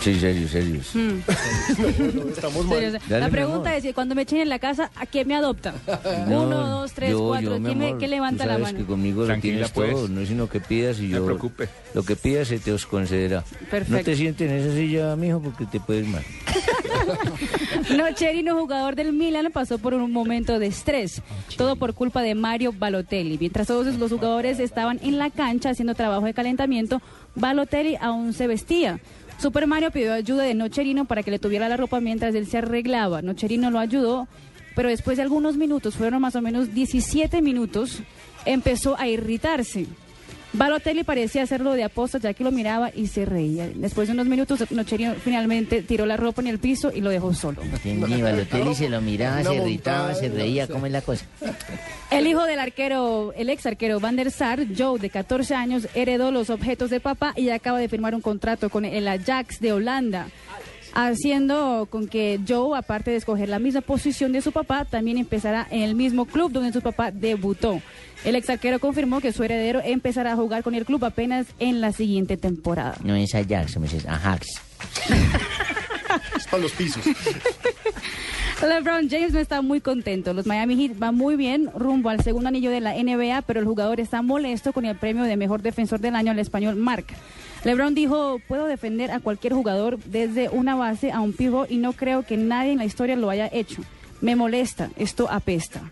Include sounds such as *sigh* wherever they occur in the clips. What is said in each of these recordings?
Sí, serios, serios. *laughs* Serio, La Dale, mi pregunta es, si cuando me echen en la casa, ¿a quién me adoptan? No, Uno, dos, tres, yo, cuatro. yo, mi ¿Quién, me- amor, quién levanta tú la mano? que conmigo lo tienes pues. todo, no es sino que pidas y No yo... se preocupe. Lo que pidas se te os concederá. Perfecto. No te sientes en esa silla, mijo, porque te puedes mal. *laughs* Nocherino, jugador del Milan, pasó por un momento de estrés. Todo por culpa de Mario Balotelli. Mientras todos los jugadores estaban en la cancha haciendo trabajo de calentamiento, Balotelli aún se vestía. Super Mario pidió ayuda de Nocherino para que le tuviera la ropa mientras él se arreglaba. Nocherino lo ayudó, pero después de algunos minutos, fueron más o menos 17 minutos, empezó a irritarse. Balotelli parecía hacerlo de aposta ya que lo miraba y se reía. Después de unos minutos, Nocherino finalmente tiró la ropa en el piso y lo dejó solo. Entendí, Balotelli se lo miraba, se irritaba, se reía, ¿cómo es la cosa? El hijo del arquero, el ex arquero Van der Sar, Joe, de 14 años, heredó los objetos de papá y acaba de firmar un contrato con el Ajax de Holanda. Haciendo con que Joe, aparte de escoger la misma posición de su papá, también empezará en el mismo club donde su papá debutó. El ex arquero confirmó que su heredero empezará a jugar con el club apenas en la siguiente temporada. No es Ajax, me dices Ajax. Para *laughs* los pisos. *laughs* LeBron James no está muy contento. Los Miami Heat van muy bien rumbo al segundo anillo de la NBA, pero el jugador está molesto con el premio de mejor defensor del año al español Mark. LeBron dijo, puedo defender a cualquier jugador desde una base a un pivot y no creo que nadie en la historia lo haya hecho. Me molesta, esto apesta.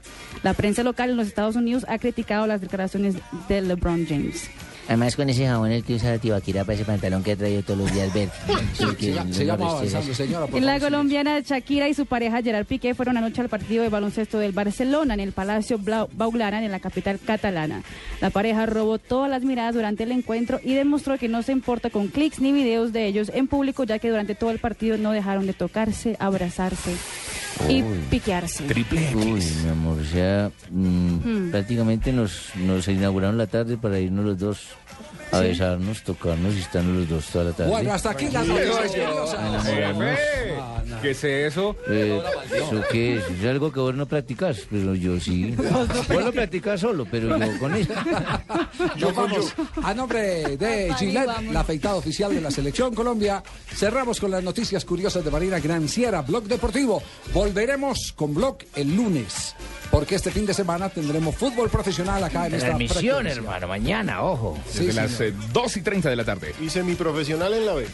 La prensa local en los Estados Unidos ha criticado las declaraciones de LeBron James. Además, con ese jabón el que usa la tibaquira para ese pantalón que ha traído todos los días verde. *laughs* Sí, no avanzando, señora. por la favor, colombiana Shakira y su pareja Gerard Piqué fueron anoche al partido de baloncesto del Barcelona en el Palacio Blaugrana en la capital catalana. La pareja robó todas las miradas durante el encuentro y demostró que no se importa con clics ni videos de ellos en público, ya que durante todo el partido no dejaron de tocarse, abrazarse y Uy. piquearse. Triple Uy, mi amor, o sea, mm, prácticamente nos, nos inauguraron la tarde para irnos los dos a besarnos, tocarnos y estarnos los dos toda la tarde. Bueno, hasta aquí las noticias curiosas. Jefe, ¿Qué es eso? Eh, ¿Eso qué es? Es algo que vos no practicas, pero yo sí. *laughs* Vos lo practicas solo, pero yo con eso. Nos vamos. A nombre de Gillette, la afeitada oficial de la Selección Colombia, cerramos con las noticias curiosas de Marina Granciera, Blog Deportivo. Volveremos con Blog el lunes, porque este fin de semana tendremos fútbol profesional acá en esta frecuencia. hermano, mañana, ojo. Sí, Desde señor. las eh, 2 y 30 de la tarde. Y semiprofesional en la B.